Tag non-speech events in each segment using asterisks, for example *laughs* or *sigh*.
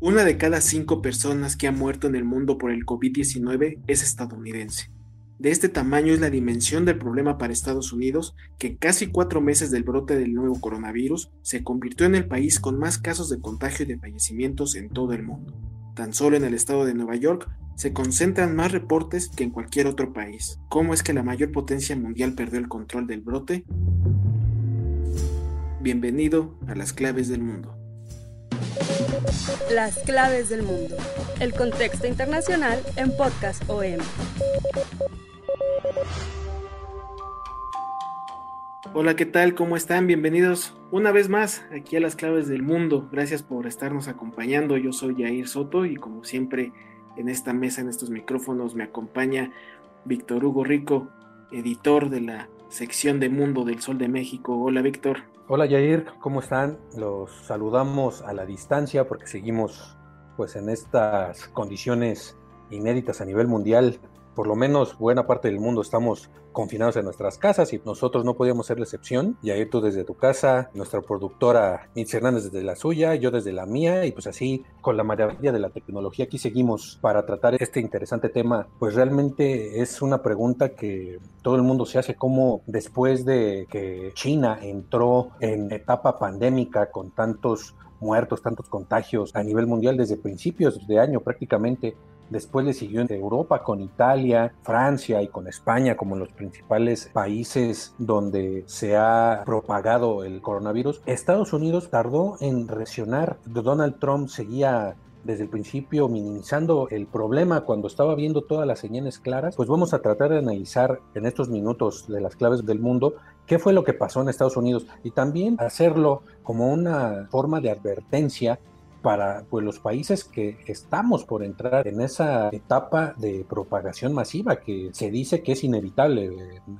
Una de cada cinco personas que ha muerto en el mundo por el COVID-19 es estadounidense. De este tamaño es la dimensión del problema para Estados Unidos, que casi cuatro meses del brote del nuevo coronavirus se convirtió en el país con más casos de contagio y de fallecimientos en todo el mundo. Tan solo en el estado de Nueva York se concentran más reportes que en cualquier otro país. ¿Cómo es que la mayor potencia mundial perdió el control del brote? Bienvenido a las claves del mundo. Las claves del mundo. El contexto internacional en Podcast OM. Hola, ¿qué tal? ¿Cómo están? Bienvenidos una vez más aquí a las claves del mundo. Gracias por estarnos acompañando. Yo soy Jair Soto y como siempre en esta mesa, en estos micrófonos, me acompaña Víctor Hugo Rico, editor de la sección de Mundo del Sol de México. Hola, Víctor. Hola Jair, ¿cómo están? Los saludamos a la distancia porque seguimos pues en estas condiciones inéditas a nivel mundial. Por lo menos buena parte del mundo estamos confinados en nuestras casas y nosotros no podíamos ser la excepción. Jair, tú desde tu casa, nuestra productora Mitz Hernández desde la suya, yo desde la mía y pues así con la maravilla de la tecnología aquí seguimos para tratar este interesante tema. Pues realmente es una pregunta que todo el mundo se hace como después de que China entró en etapa pandémica con tantos muertos, tantos contagios a nivel mundial desde principios de año prácticamente. Después le siguió en Europa con Italia, Francia y con España como los principales países donde se ha propagado el coronavirus. Estados Unidos tardó en reaccionar. Donald Trump seguía desde el principio minimizando el problema cuando estaba viendo todas las señales claras, pues vamos a tratar de analizar en estos minutos de las claves del mundo qué fue lo que pasó en Estados Unidos y también hacerlo como una forma de advertencia para pues, los países que estamos por entrar en esa etapa de propagación masiva que se dice que es inevitable,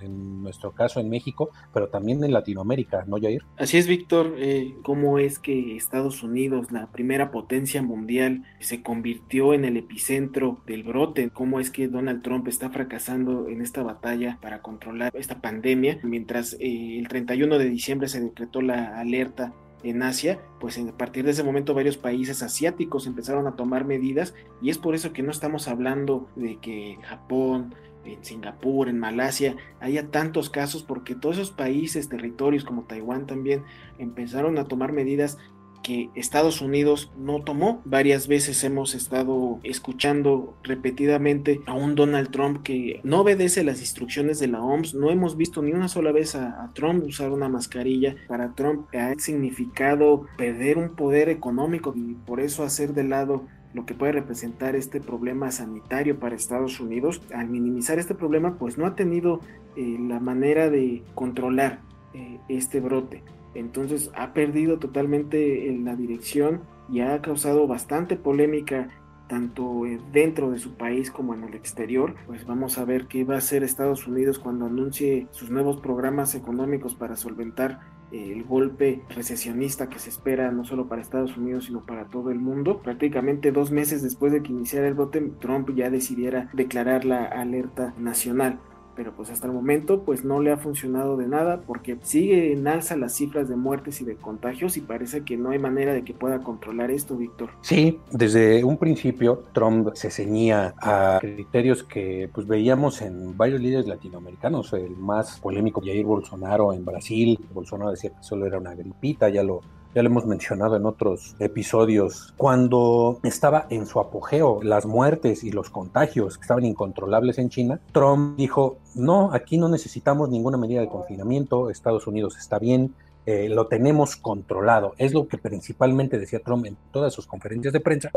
en nuestro caso en México, pero también en Latinoamérica, ¿no, Jair? Así es, Víctor. Eh, ¿Cómo es que Estados Unidos, la primera potencia mundial, se convirtió en el epicentro del brote? ¿Cómo es que Donald Trump está fracasando en esta batalla para controlar esta pandemia? Mientras eh, el 31 de diciembre se decretó la alerta en Asia, pues a partir de ese momento varios países asiáticos empezaron a tomar medidas y es por eso que no estamos hablando de que Japón, en Singapur, en Malasia haya tantos casos porque todos esos países, territorios como Taiwán también empezaron a tomar medidas que Estados Unidos no tomó. Varias veces hemos estado escuchando repetidamente a un Donald Trump que no obedece las instrucciones de la OMS. No hemos visto ni una sola vez a, a, Trump usar una mascarilla. Para Trump ha significado perder un poder económico y por eso hacer de lado lo que puede representar este problema sanitario para Estados Unidos. Al minimizar este problema, pues no ha tenido eh, la manera de controlar eh, este brote. Entonces ha perdido totalmente la dirección y ha causado bastante polémica tanto dentro de su país como en el exterior. Pues vamos a ver qué va a hacer Estados Unidos cuando anuncie sus nuevos programas económicos para solventar el golpe recesionista que se espera no solo para Estados Unidos sino para todo el mundo. Prácticamente dos meses después de que iniciara el brote, Trump ya decidiera declarar la alerta nacional pero pues hasta el momento pues no le ha funcionado de nada porque sigue en alza las cifras de muertes y de contagios y parece que no hay manera de que pueda controlar esto, Víctor. Sí, desde un principio Trump se ceñía a criterios que pues veíamos en varios líderes latinoamericanos, el más polémico Jair Bolsonaro en Brasil, Bolsonaro decía que solo era una gripita, ya lo ya lo hemos mencionado en otros episodios, cuando estaba en su apogeo las muertes y los contagios que estaban incontrolables en China, Trump dijo, no, aquí no necesitamos ninguna medida de confinamiento, Estados Unidos está bien, eh, lo tenemos controlado. Es lo que principalmente decía Trump en todas sus conferencias de prensa.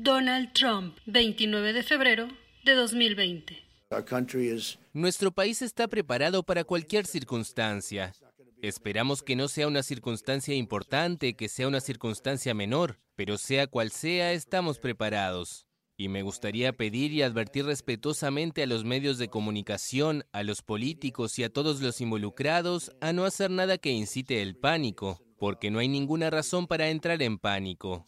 Donald Trump, 29 de febrero de 2020. Nuestro país está preparado para cualquier circunstancia. Esperamos que no sea una circunstancia importante, que sea una circunstancia menor, pero sea cual sea, estamos preparados. Y me gustaría pedir y advertir respetuosamente a los medios de comunicación, a los políticos y a todos los involucrados a no hacer nada que incite el pánico, porque no hay ninguna razón para entrar en pánico.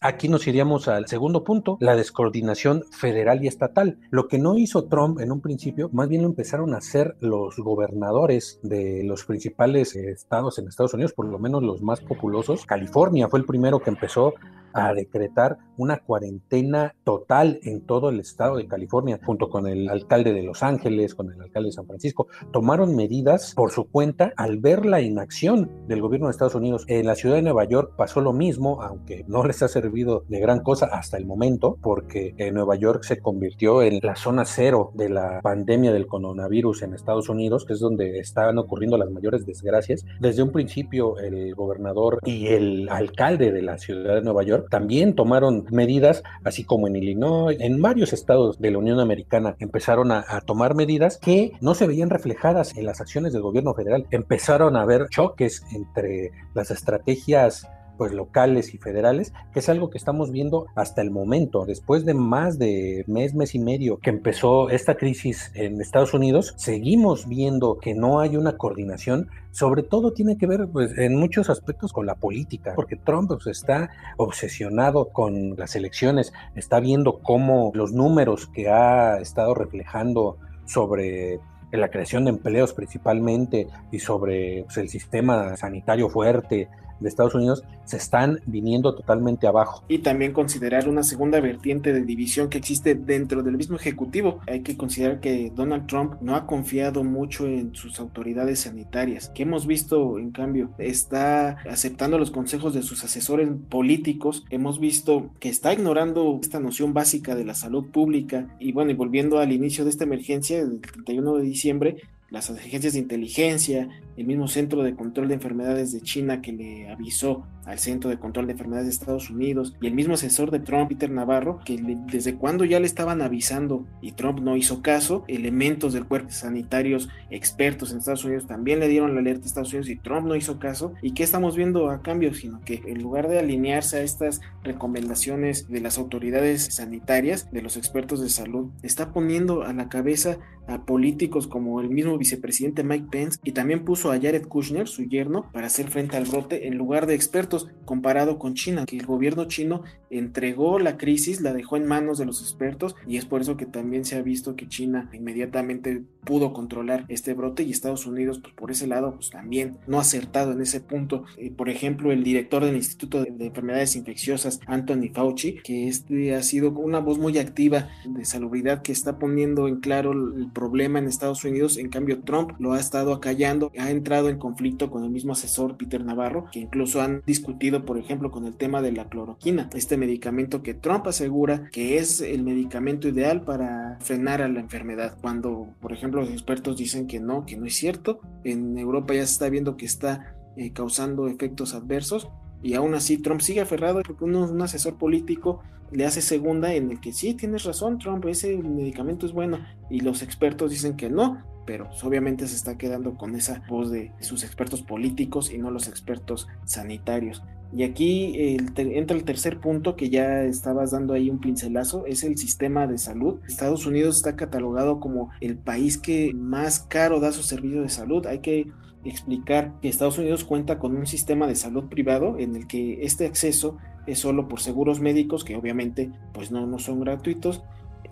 Aquí nos iríamos al segundo punto, la descoordinación federal y estatal. Lo que no hizo Trump en un principio, más bien lo empezaron a hacer los gobernadores de los principales estados en Estados Unidos, por lo menos los más populosos. California fue el primero que empezó a decretar una cuarentena total en todo el estado de California, junto con el alcalde de Los Ángeles, con el alcalde de San Francisco. Tomaron medidas por su cuenta al ver la inacción del gobierno de Estados Unidos. En la ciudad de Nueva York pasó lo mismo, aunque no *laughs* les ha servido de gran cosa hasta el momento, porque Nueva York se convirtió en la zona cero de la pandemia del coronavirus en Estados Unidos, que es donde estaban ocurriendo las mayores desgracias. Desde un principio, el gobernador y el alcalde de la ciudad de Nueva York también tomaron medidas, así como en Illinois, en varios estados de la Unión Americana empezaron a, tomar medidas que no se veían reflejadas en las acciones del gobierno federal. Empezaron a haber choques entre las estrategias pues locales y federales, que es algo que estamos viendo hasta el momento. Después de más de mes, mes y medio que empezó esta crisis en Estados Unidos, seguimos viendo que no hay una coordinación. Sobre todo tiene que ver pues, en muchos aspectos con la política, porque Trump pues, está obsesionado con las elecciones, está viendo cómo los números que ha estado reflejando sobre la creación de empleos principalmente y sobre pues, el sistema sanitario fuerte de Estados Unidos se están viniendo totalmente abajo. Y también considerar una segunda vertiente de división que existe dentro del mismo Ejecutivo. Hay que considerar que Donald Trump no ha confiado mucho en sus autoridades sanitarias, que hemos visto en cambio está aceptando los consejos de sus asesores políticos, hemos visto que está ignorando esta noción básica de la salud pública y bueno, y volviendo al inicio de esta emergencia del 31 de diciembre, las agencias de inteligencia, el mismo Centro de Control de Enfermedades de China que le avisó al Centro de Control de Enfermedades de Estados Unidos y el mismo asesor de Trump, Peter Navarro, que desde cuando ya le estaban avisando y Trump no hizo caso, elementos del cuerpo sanitarios expertos en Estados Unidos también le dieron la alerta a Estados Unidos y Trump no hizo caso. ¿Y qué estamos viendo a cambio? Sino que en lugar de alinearse a estas recomendaciones de las autoridades sanitarias, de los expertos de salud, está poniendo a la cabeza a políticos como el mismo vicepresidente Mike Pence y también puso a Jared Kushner, su yerno, para hacer frente al brote en lugar de expertos comparado con China, que el gobierno chino entregó la crisis, la dejó en manos de los expertos y es por eso que también se ha visto que China inmediatamente pudo controlar este brote y Estados Unidos pues por ese lado pues también no ha acertado en ese punto. Eh, por ejemplo, el director del Instituto de Enfermedades Infecciosas, Anthony Fauci, que este ha sido una voz muy activa de salubridad que está poniendo en claro el problema en Estados Unidos, en cambio Trump lo ha estado acallando, ha entrado en conflicto con el mismo asesor Peter Navarro, que incluso han discutido, por ejemplo, con el tema de la cloroquina, este medicamento que Trump asegura que es el medicamento ideal para frenar a la enfermedad, cuando, por ejemplo, los expertos dicen que no, que no es cierto. En Europa ya se está viendo que está eh, causando efectos adversos y aún así Trump sigue aferrado porque un asesor político le hace segunda en el que sí, tienes razón Trump, ese medicamento es bueno y los expertos dicen que no, pero obviamente se está quedando con esa voz de sus expertos políticos y no los expertos sanitarios. Y aquí entra el tercer punto que ya estabas dando ahí un pincelazo, es el sistema de salud. Estados Unidos está catalogado como el país que más caro da su servicio de salud. Hay que explicar que Estados Unidos cuenta con un sistema de salud privado en el que este acceso es solo por seguros médicos que obviamente pues no, no son gratuitos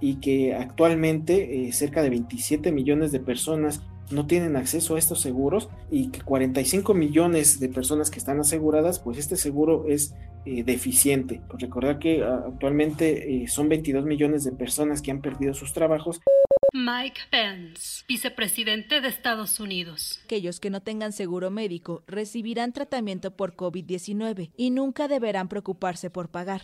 y que actualmente eh, cerca de 27 millones de personas no tienen acceso a estos seguros y que 45 millones de personas que están aseguradas, pues este seguro es eh, deficiente. Pues recordar que ah, actualmente eh, son 22 millones de personas que han perdido sus trabajos. Mike Pence, vicepresidente de Estados Unidos. Aquellos que no tengan seguro médico recibirán tratamiento por COVID-19 y nunca deberán preocuparse por pagar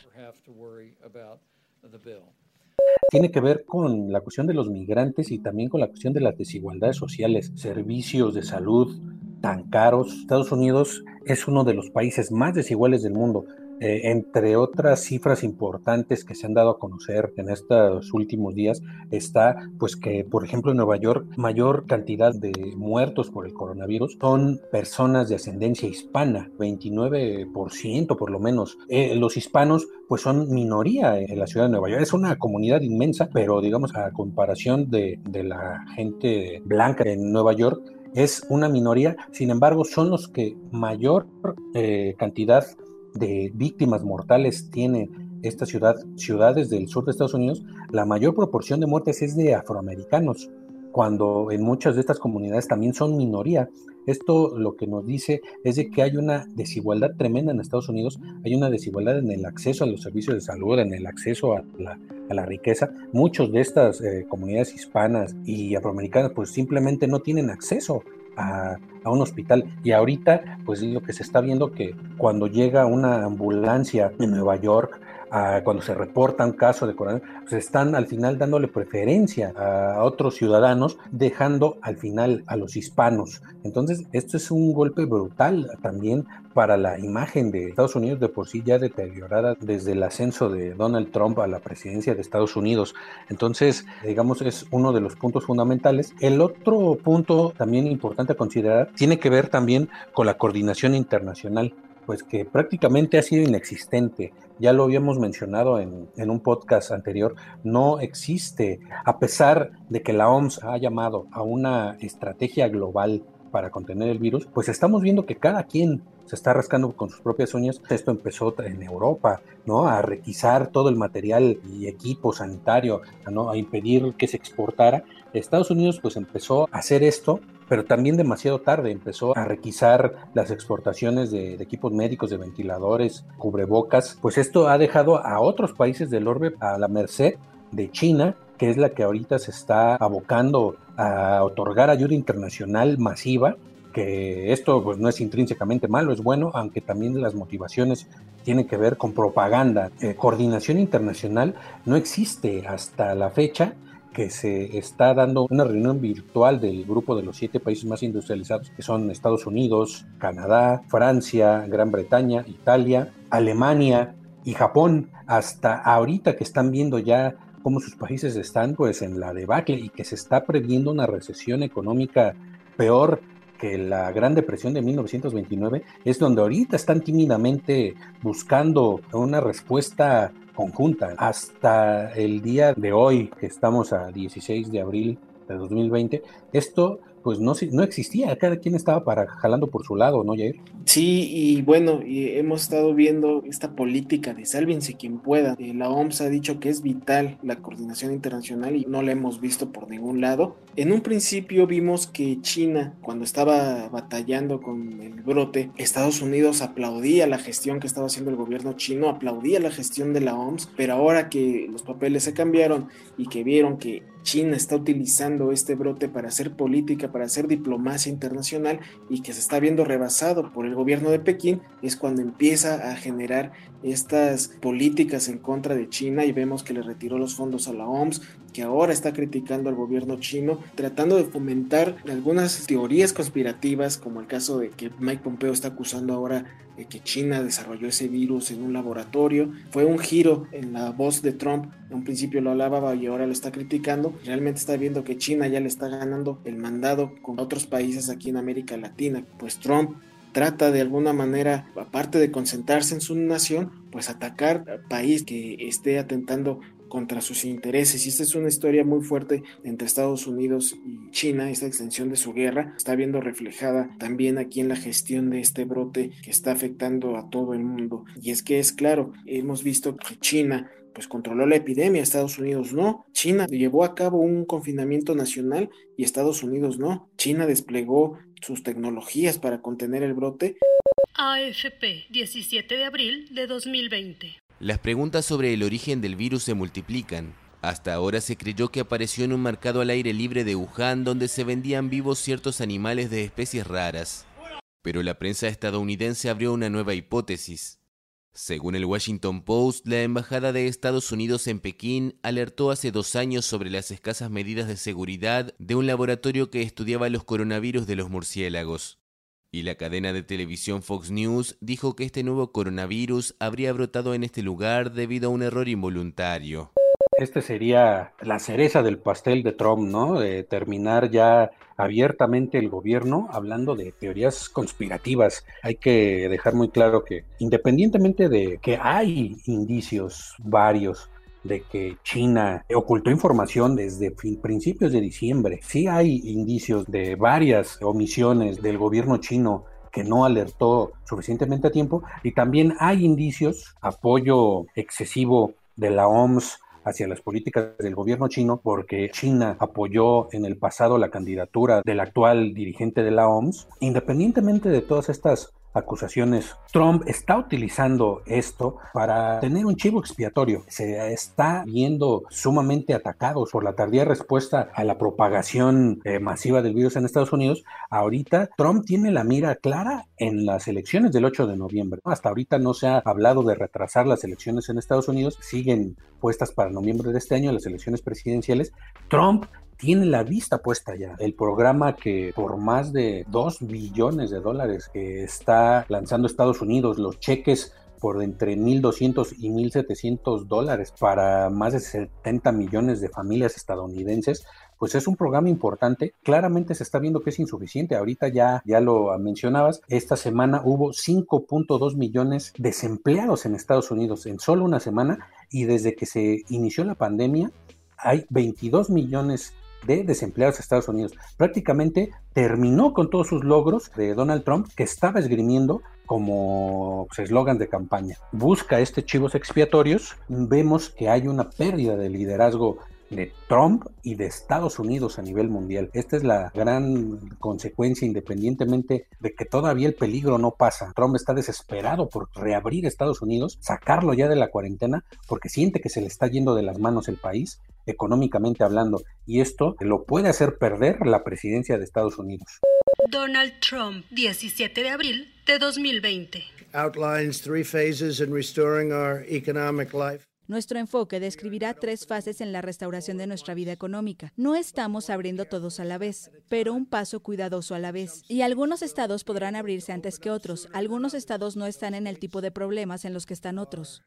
tiene que ver con la cuestión de los migrantes y también con la cuestión de las desigualdades sociales, servicios de salud tan caros. Estados Unidos es uno de los países más desiguales del mundo. Eh, entre otras cifras importantes que se han dado a conocer en estos últimos días está pues que por ejemplo en Nueva York mayor cantidad de muertos por el coronavirus son personas de ascendencia hispana, 29% por lo menos. Eh, los hispanos pues son minoría en la ciudad de Nueva York. Es una comunidad inmensa, pero digamos a comparación de, de la gente blanca en Nueva York, es una minoría, sin embargo, son los que mayor eh, cantidad de víctimas mortales tiene esta ciudad, ciudades del sur de Estados Unidos, la mayor proporción de muertes es de afroamericanos, cuando en muchas de estas comunidades también son minoría. Esto lo que nos dice es de que hay una desigualdad tremenda en Estados Unidos, hay una desigualdad en el acceso a los servicios de salud, en el acceso a la, riqueza. Muchos de estas eh, comunidades hispanas y afroamericanas pues simplemente no tienen acceso a, un hospital. Y ahorita, pues lo que se está viendo que cuando llega una ambulancia en Nueva York cuando se reporta un caso de coronavirus, pues están al final dándole preferencia a otros ciudadanos, dejando al final a los hispanos. Entonces, esto es un golpe brutal también para la imagen de Estados Unidos de por sí ya deteriorada desde el ascenso de Donald Trump a la presidencia de Estados Unidos. Entonces, digamos, es uno de los puntos fundamentales. El otro punto también importante a considerar tiene que ver también con la coordinación internacional pues que prácticamente ha sido inexistente. Ya lo habíamos mencionado en, un podcast anterior, no existe, a pesar de que la OMS ha llamado a una estrategia global para contener el virus, pues estamos viendo que cada quien se está rascando con sus propias uñas. Esto empezó en Europa, ¿no? A requisar todo el material y equipo sanitario, ¿no? A impedir que se exportara. Estados Unidos pues empezó a hacer esto pero también demasiado tarde empezó a requisar las exportaciones de, equipos médicos, de ventiladores, cubrebocas, pues esto ha dejado a otros países del orbe a la merced de China, que es la que ahorita se está abocando a otorgar ayuda internacional masiva, que esto pues no es intrínsecamente malo, es bueno, aunque también las motivaciones tienen que ver con propaganda. Eh, coordinación internacional no existe hasta la fecha que se está dando una reunión virtual del grupo de los siete países más industrializados, que son Estados Unidos, Canadá, Francia, Gran Bretaña, Italia, Alemania y Japón, hasta ahorita que están viendo ya cómo sus países están pues en la debacle y que se está previendo una recesión económica peor que la Gran Depresión de 1929, es donde ahorita están tímidamente buscando una respuesta conjunta. Hasta el día de hoy, que estamos a 16 de abril de 2020, esto pues no, no existía, cada quien estaba para jalando por su lado, ¿no, Jair? Sí, y bueno, y hemos estado viendo esta política de sálvense quien pueda. Eh, la OMS ha dicho que es vital la coordinación internacional y no la hemos visto por ningún lado. En un principio vimos que China, cuando estaba batallando con el brote, Estados Unidos aplaudía la gestión que estaba haciendo el gobierno chino, aplaudía la gestión de la OMS, pero ahora que los papeles se cambiaron y que vieron que China está utilizando este brote para hacer política, para hacer diplomacia internacional y que se está viendo rebasado por el gobierno de Pekín, es cuando empieza a generar estas políticas en contra de China y vemos que le retiró los fondos a la OMS, que ahora está criticando al gobierno chino, tratando de fomentar algunas teorías conspirativas, como el caso de que Mike Pompeo está acusando ahora de que China desarrolló ese virus en un laboratorio. Fue un giro en la voz de Trump, en un principio lo alababa y ahora lo está criticando. Realmente está viendo que China ya le está ganando el mandado con otros países aquí en América Latina. Pues Trump trata de alguna manera, aparte de concentrarse en su nación, pues atacar país que esté atentando contra sus intereses. Y esta es una historia muy fuerte entre Estados Unidos y China, esta extensión de su guerra, está viendo reflejada también aquí en la gestión de este brote que está afectando a todo el mundo. Y es que es claro, hemos visto que China pues controló la epidemia, Estados Unidos no. China llevó a cabo un confinamiento nacional y Estados Unidos no. China desplegó sus tecnologías para contener el brote. AFP, 17 de abril de 2020. Las preguntas sobre el origen del virus se multiplican. Hasta ahora se creyó que apareció en un mercado al aire libre de Wuhan donde se vendían vivos ciertos animales de especies raras. Pero la prensa estadounidense abrió una nueva hipótesis. Según el Washington Post, la Embajada de Estados Unidos en Pekín alertó hace dos años sobre las escasas medidas de seguridad de un laboratorio que estudiaba los coronavirus de los murciélagos. Y la cadena de televisión Fox News dijo que este nuevo coronavirus habría brotado en este lugar debido a un error involuntario. Este sería la cereza del pastel de Trump, ¿no? De terminar ya abiertamente el gobierno hablando de teorías conspirativas. Hay que dejar muy claro que independientemente de que hay indicios varios de que China ocultó información desde principios de diciembre. Sí hay indicios de varias omisiones del gobierno chino que no alertó suficientemente a tiempo y también hay indicios, apoyo excesivo de la OMS hacia las políticas del gobierno chino porque China apoyó en el pasado la candidatura del actual dirigente de la OMS. Independientemente de todas estas acusaciones. Trump está utilizando esto para tener un chivo expiatorio. Se está viendo sumamente atacados por la tardía respuesta a la propagación eh, masiva del virus en Estados Unidos. Ahorita Trump tiene la mira clara en las elecciones del 8 de noviembre. Hasta ahorita no se ha hablado de retrasar las elecciones en Estados Unidos. Siguen puestas para noviembre de este año las elecciones presidenciales. Trump tiene la vista puesta ya. El programa que por más de 2 billones de dólares que está lanzando Estados Unidos, los cheques por entre 1.200 y 1.700 dólares para más de 70 millones de familias estadounidenses, pues es un programa importante. Claramente se está viendo que es insuficiente. Ahorita ya, ya lo mencionabas, esta semana hubo 5.2 millones desempleados en Estados Unidos en solo una semana y desde que se inició la pandemia hay 22 millones de desempleados de Estados Unidos. Prácticamente terminó con todos sus logros de Donald Trump que estaba esgrimiendo como pues, eslogan de campaña. Busca este chivos expiatorios. Vemos que hay una pérdida de liderazgo de Trump y de Estados Unidos a nivel mundial. Esta es la gran consecuencia, independientemente de que todavía el peligro no pasa. Trump está desesperado por reabrir Estados Unidos, sacarlo ya de la cuarentena, porque siente que se le está yendo de las manos el país, económicamente hablando, y esto lo puede hacer perder la presidencia de Estados Unidos. Donald Trump, 17 de abril de 2020. Outlines three phases in restoring our economic life. Nuestro enfoque describirá tres fases en la restauración de nuestra vida económica. No estamos abriendo todos a la vez, pero un paso cuidadoso a la vez. Y algunos estados podrán abrirse antes que otros. Algunos estados no están en el tipo de problemas en los que están otros.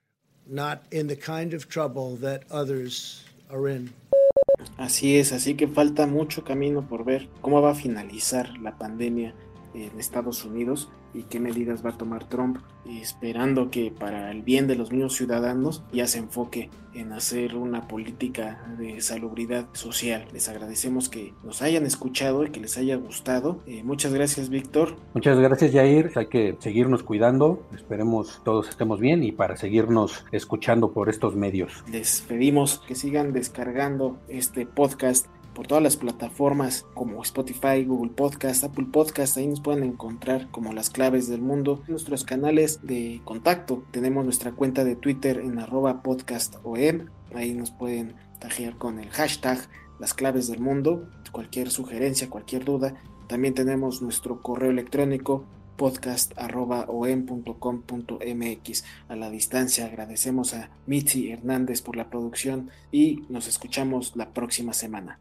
Así es, así que falta mucho camino por ver cómo va a finalizar la pandemia en Estados Unidos y qué medidas va a tomar Trump, esperando que para el bien de los mismos ciudadanos ya se enfoque en hacer una política de salubridad social. Les agradecemos que nos hayan escuchado y que les haya gustado. Eh, muchas gracias, Víctor. Muchas gracias, Jair. Hay que seguirnos cuidando. Esperemos todos estemos bien y para seguirnos escuchando por estos medios. Les pedimos que sigan descargando este podcast por todas las plataformas como Spotify, Google Podcast, Apple Podcast, ahí nos pueden encontrar como las claves del mundo. Nuestros canales de contacto, tenemos nuestra cuenta de Twitter en arroba podcastom, ahí nos pueden tajear con el hashtag las claves del mundo, cualquier sugerencia, cualquier duda. También tenemos nuestro correo electrónico podcast.om.com.mx. A la distancia agradecemos a Mitzi Hernández por la producción y nos escuchamos la próxima semana.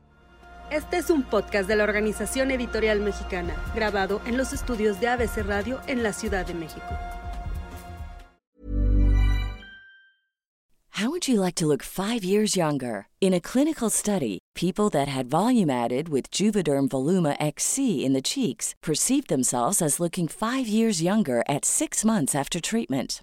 Este es un podcast de la Organización Editorial Mexicana, grabado en los estudios de ABC Radio en la Ciudad de México. How would you like to look five years younger? In a clinical study, people that had volume added with Juvederm Voluma XC in the cheeks perceived themselves as looking five years younger at six months after treatment.